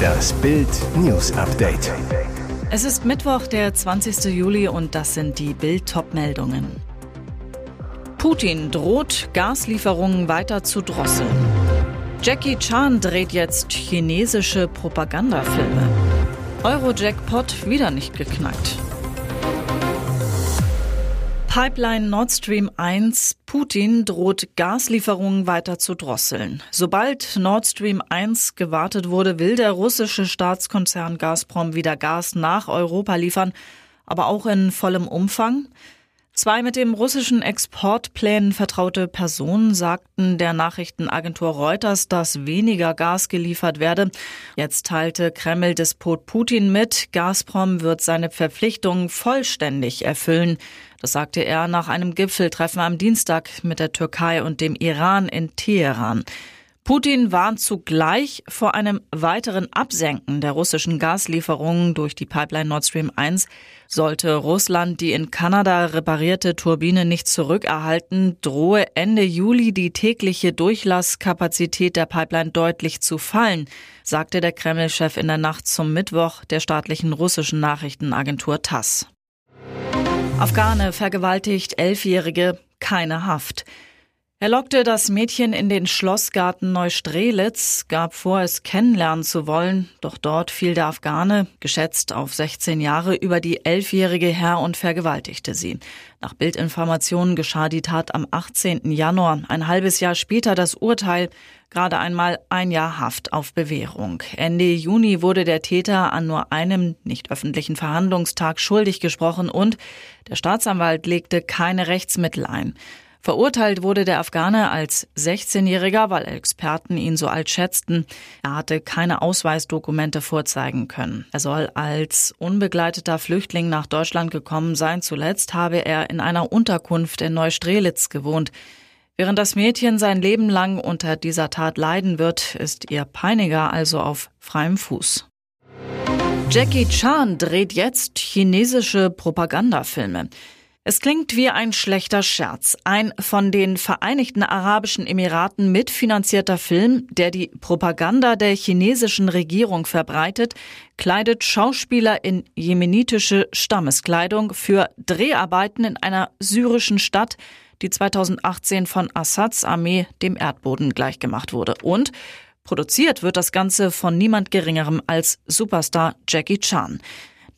Das Bild News Update. Es ist Mittwoch, der 20. Juli und das sind die Bild meldungen Putin droht Gaslieferungen weiter zu drosseln. Jackie Chan dreht jetzt chinesische Propagandafilme. Euro-Jackpot wieder nicht geknackt. Pipeline Nord Stream 1 Putin droht Gaslieferungen weiter zu drosseln. Sobald Nord Stream 1 gewartet wurde, will der russische Staatskonzern Gazprom wieder Gas nach Europa liefern, aber auch in vollem Umfang. Zwei mit dem russischen Exportplänen vertraute Personen sagten der Nachrichtenagentur Reuters, dass weniger Gas geliefert werde. Jetzt teilte Kreml-Despot Putin mit, Gazprom wird seine Verpflichtungen vollständig erfüllen. Das sagte er nach einem Gipfeltreffen am Dienstag mit der Türkei und dem Iran in Teheran. Putin warnt zugleich vor einem weiteren Absenken der russischen Gaslieferungen durch die Pipeline Nord Stream 1. Sollte Russland die in Kanada reparierte Turbine nicht zurückerhalten, drohe Ende Juli die tägliche Durchlasskapazität der Pipeline deutlich zu fallen, sagte der Kreml-Chef in der Nacht zum Mittwoch der staatlichen russischen Nachrichtenagentur TASS. Afghane vergewaltigt Elfjährige, keine Haft. Er lockte das Mädchen in den Schlossgarten Neustrelitz, gab vor, es kennenlernen zu wollen, doch dort fiel der Afghane, geschätzt auf 16 Jahre, über die Elfjährige her und vergewaltigte sie. Nach Bildinformationen geschah die Tat am 18. Januar, ein halbes Jahr später das Urteil, gerade einmal ein Jahr Haft auf Bewährung. Ende Juni wurde der Täter an nur einem nicht öffentlichen Verhandlungstag schuldig gesprochen und der Staatsanwalt legte keine Rechtsmittel ein. Verurteilt wurde der Afghane als 16-Jähriger, weil Experten ihn so alt schätzten. Er hatte keine Ausweisdokumente vorzeigen können. Er soll als unbegleiteter Flüchtling nach Deutschland gekommen sein. Zuletzt habe er in einer Unterkunft in Neustrelitz gewohnt. Während das Mädchen sein Leben lang unter dieser Tat leiden wird, ist ihr Peiniger also auf freiem Fuß. Jackie Chan dreht jetzt chinesische Propagandafilme. Es klingt wie ein schlechter Scherz. Ein von den Vereinigten Arabischen Emiraten mitfinanzierter Film, der die Propaganda der chinesischen Regierung verbreitet, kleidet Schauspieler in jemenitische Stammeskleidung für Dreharbeiten in einer syrischen Stadt, die 2018 von Assads Armee dem Erdboden gleichgemacht wurde. Und produziert wird das Ganze von niemand Geringerem als Superstar Jackie Chan.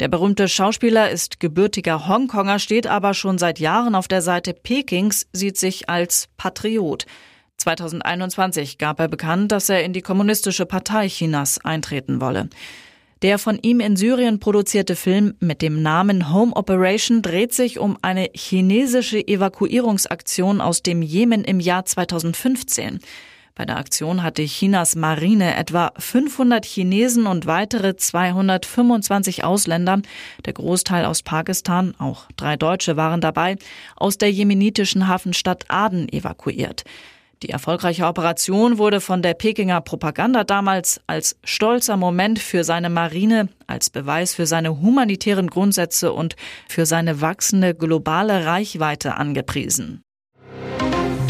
Der berühmte Schauspieler ist gebürtiger Hongkonger, steht aber schon seit Jahren auf der Seite Pekings, sieht sich als Patriot. 2021 gab er bekannt, dass er in die Kommunistische Partei Chinas eintreten wolle. Der von ihm in Syrien produzierte Film mit dem Namen Home Operation dreht sich um eine chinesische Evakuierungsaktion aus dem Jemen im Jahr 2015. Bei der Aktion hatte Chinas Marine etwa 500 Chinesen und weitere 225 Ausländer, der Großteil aus Pakistan, auch drei Deutsche waren dabei, aus der jemenitischen Hafenstadt Aden evakuiert. Die erfolgreiche Operation wurde von der Pekinger Propaganda damals als stolzer Moment für seine Marine, als Beweis für seine humanitären Grundsätze und für seine wachsende globale Reichweite angepriesen.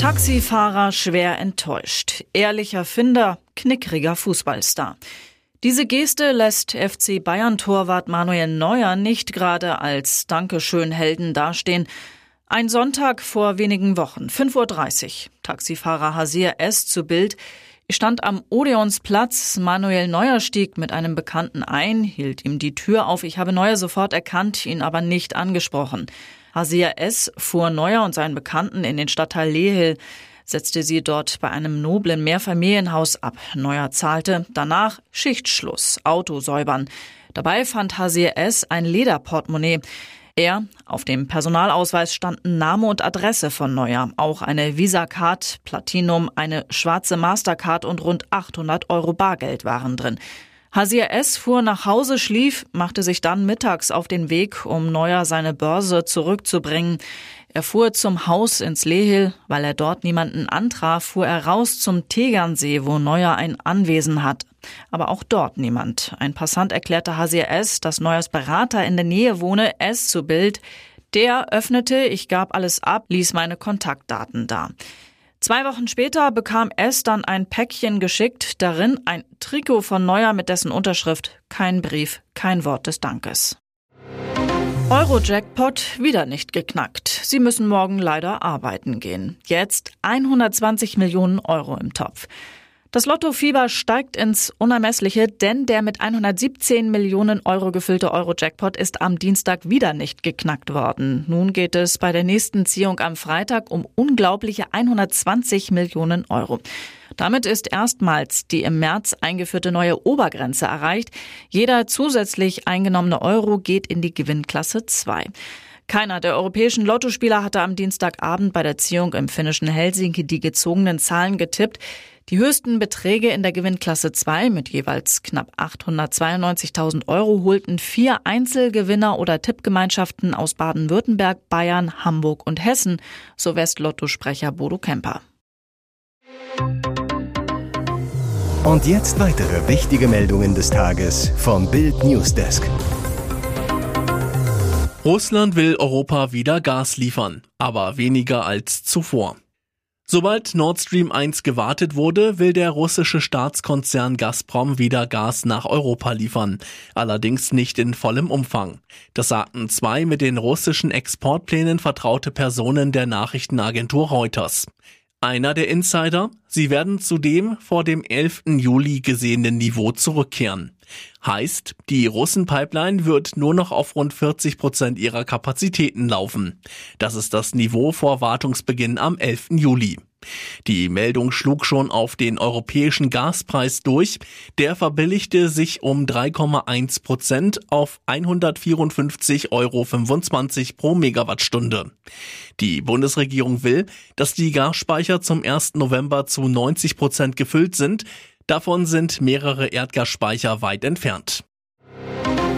Taxifahrer schwer enttäuscht. Ehrlicher Finder, knickriger Fußballstar. Diese Geste lässt FC Bayern-Torwart Manuel Neuer nicht gerade als Dankeschön-Helden dastehen. Ein Sonntag vor wenigen Wochen, 5.30 Uhr. Taxifahrer Hasir S. zu Bild. Stand am Odeonsplatz. Manuel Neuer stieg mit einem Bekannten ein, hielt ihm die Tür auf. Ich habe Neuer sofort erkannt, ihn aber nicht angesprochen. Hasia S. fuhr Neuer und seinen Bekannten in den Stadtteil Lehel, setzte sie dort bei einem noblen Mehrfamilienhaus ab. Neuer zahlte, danach Schichtschluss, Auto säubern. Dabei fand Hasia S. ein Lederportemonnaie. Er, auf dem Personalausweis standen Name und Adresse von Neuer, auch eine Visa-Card, Platinum, eine schwarze Mastercard und rund 800 Euro Bargeld waren drin. Hasir S. fuhr nach Hause, schlief, machte sich dann mittags auf den Weg, um Neuer seine Börse zurückzubringen. Er fuhr zum Haus ins Lehil, weil er dort niemanden antraf, fuhr er raus zum Tegernsee, wo Neuer ein Anwesen hat. Aber auch dort niemand. Ein Passant erklärte Hasir S., dass Neuers Berater in der Nähe wohne, S zu Bild. Der öffnete, ich gab alles ab, ließ meine Kontaktdaten da. Zwei Wochen später bekam es dann ein Päckchen geschickt, darin ein Trikot von Neuer mit dessen Unterschrift kein Brief, kein Wort des Dankes. Euro-Jackpot wieder nicht geknackt. Sie müssen morgen leider arbeiten gehen. Jetzt 120 Millionen Euro im Topf. Das Lottofieber steigt ins Unermessliche, denn der mit 117 Millionen Euro gefüllte Euro-Jackpot ist am Dienstag wieder nicht geknackt worden. Nun geht es bei der nächsten Ziehung am Freitag um unglaubliche 120 Millionen Euro. Damit ist erstmals die im März eingeführte neue Obergrenze erreicht. Jeder zusätzlich eingenommene Euro geht in die Gewinnklasse 2. Keiner der europäischen Lottospieler hatte am Dienstagabend bei der Ziehung im finnischen Helsinki die gezogenen Zahlen getippt. Die höchsten Beträge in der Gewinnklasse 2 mit jeweils knapp 892.000 Euro holten vier Einzelgewinner oder Tippgemeinschaften aus Baden-Württemberg, Bayern, Hamburg und Hessen, so Westlotto-Sprecher Bodo Kemper. Und jetzt weitere wichtige Meldungen des Tages vom Bild Newsdesk. Russland will Europa wieder Gas liefern, aber weniger als zuvor. Sobald Nord Stream 1 gewartet wurde, will der russische Staatskonzern Gazprom wieder Gas nach Europa liefern. Allerdings nicht in vollem Umfang. Das sagten zwei mit den russischen Exportplänen vertraute Personen der Nachrichtenagentur Reuters. Einer der Insider, sie werden zudem vor dem 11. Juli gesehenen Niveau zurückkehren. Heißt, die Russen-Pipeline wird nur noch auf rund 40 Prozent ihrer Kapazitäten laufen. Das ist das Niveau vor Wartungsbeginn am 11. Juli. Die Meldung schlug schon auf den europäischen Gaspreis durch. Der verbilligte sich um 3,1 Prozent auf 154,25 Euro pro Megawattstunde. Die Bundesregierung will, dass die Gasspeicher zum 1. November zu 90 Prozent gefüllt sind. Davon sind mehrere Erdgasspeicher weit entfernt.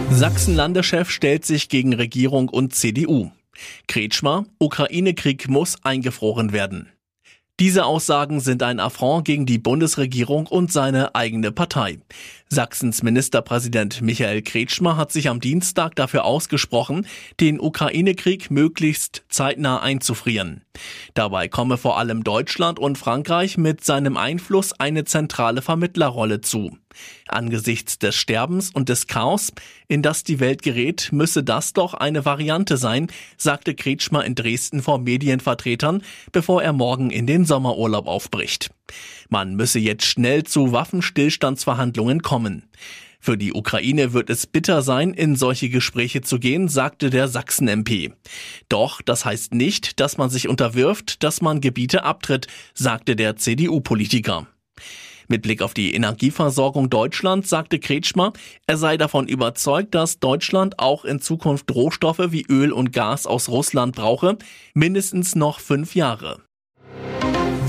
Sachsen-Landeschef stellt sich gegen Regierung und CDU. Kretschmer, Ukraine-Krieg muss eingefroren werden. Diese Aussagen sind ein Affront gegen die Bundesregierung und seine eigene Partei. Sachsens Ministerpräsident Michael Kretschmer hat sich am Dienstag dafür ausgesprochen, den Ukraine-Krieg möglichst zeitnah einzufrieren. Dabei komme vor allem Deutschland und Frankreich mit seinem Einfluss eine zentrale Vermittlerrolle zu. Angesichts des Sterbens und des Chaos, in das die Welt gerät, müsse das doch eine Variante sein, sagte Kretschmer in Dresden vor Medienvertretern, bevor er morgen in den Sommerurlaub aufbricht. Man müsse jetzt schnell zu Waffenstillstandsverhandlungen kommen. Für die Ukraine wird es bitter sein, in solche Gespräche zu gehen, sagte der Sachsen-MP. Doch das heißt nicht, dass man sich unterwirft, dass man Gebiete abtritt, sagte der CDU-Politiker. Mit Blick auf die Energieversorgung Deutschlands sagte Kretschmer, er sei davon überzeugt, dass Deutschland auch in Zukunft Rohstoffe wie Öl und Gas aus Russland brauche, mindestens noch fünf Jahre.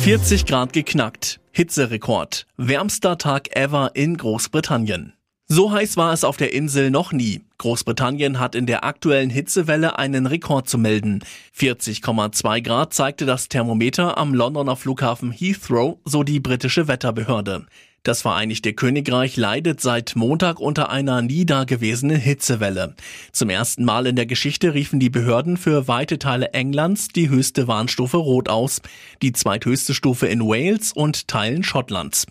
40 Grad geknackt. Hitzerekord. Wärmster Tag ever in Großbritannien. So heiß war es auf der Insel noch nie. Großbritannien hat in der aktuellen Hitzewelle einen Rekord zu melden. 40,2 Grad zeigte das Thermometer am Londoner Flughafen Heathrow, so die britische Wetterbehörde. Das Vereinigte Königreich leidet seit Montag unter einer nie dagewesenen Hitzewelle. Zum ersten Mal in der Geschichte riefen die Behörden für weite Teile Englands die höchste Warnstufe Rot aus, die zweithöchste Stufe in Wales und Teilen Schottlands.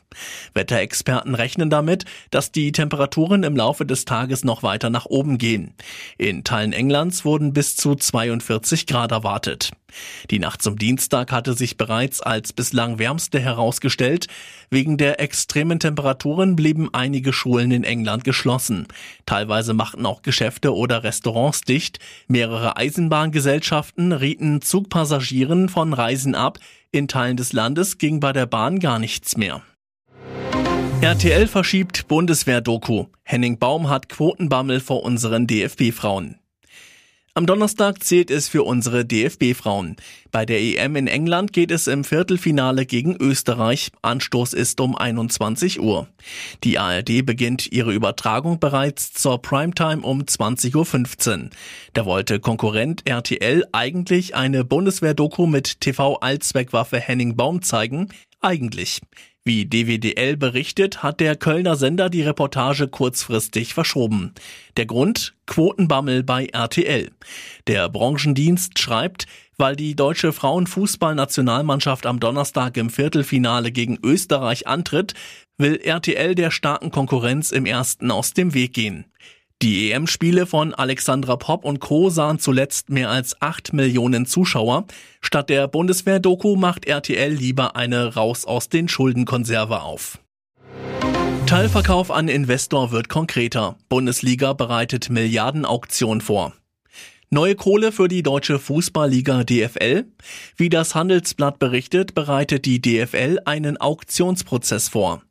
Wetterexperten rechnen damit, dass die Temperaturen im Laufe des Tages noch weiter nach oben gehen. In Teilen Englands wurden bis zu 42 Grad erwartet. Die Nacht zum Dienstag hatte sich bereits als bislang wärmste herausgestellt. Wegen der extremen Temperaturen blieben einige Schulen in England geschlossen. Teilweise machten auch Geschäfte oder Restaurants dicht. Mehrere Eisenbahngesellschaften rieten Zugpassagieren von Reisen ab. In Teilen des Landes ging bei der Bahn gar nichts mehr. RTL verschiebt Bundeswehr-Doku. Henning Baum hat Quotenbammel vor unseren DFB-Frauen. Am Donnerstag zählt es für unsere DFB-Frauen. Bei der EM in England geht es im Viertelfinale gegen Österreich. Anstoß ist um 21 Uhr. Die ARD beginnt ihre Übertragung bereits zur Primetime um 20.15 Uhr. Da wollte Konkurrent RTL eigentlich eine Bundeswehr-Doku mit TV-Allzweckwaffe Henning Baum zeigen. Eigentlich. Wie DWDL berichtet, hat der Kölner Sender die Reportage kurzfristig verschoben. Der Grund? Quotenbammel bei RTL. Der Branchendienst schreibt, weil die deutsche Frauenfußballnationalmannschaft am Donnerstag im Viertelfinale gegen Österreich antritt, will RTL der starken Konkurrenz im ersten aus dem Weg gehen. Die EM-Spiele von Alexandra Popp und Co. sahen zuletzt mehr als acht Millionen Zuschauer. Statt der Bundeswehr-Doku macht RTL lieber eine Raus aus den Schuldenkonserve auf. Teilverkauf an Investor wird konkreter. Bundesliga bereitet Milliardenauktion vor. Neue Kohle für die deutsche Fußballliga DFL? Wie das Handelsblatt berichtet, bereitet die DFL einen Auktionsprozess vor.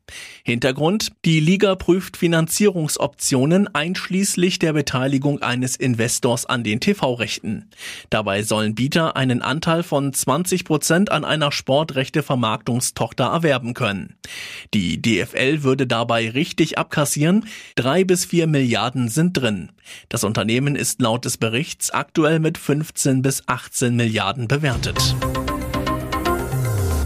Hintergrund, die Liga prüft Finanzierungsoptionen einschließlich der Beteiligung eines Investors an den TV-Rechten. Dabei sollen Bieter einen Anteil von 20 Prozent an einer Sportrechte-Vermarktungstochter erwerben können. Die DFL würde dabei richtig abkassieren, drei bis vier Milliarden sind drin. Das Unternehmen ist laut des Berichts aktuell mit 15 bis 18 Milliarden bewertet.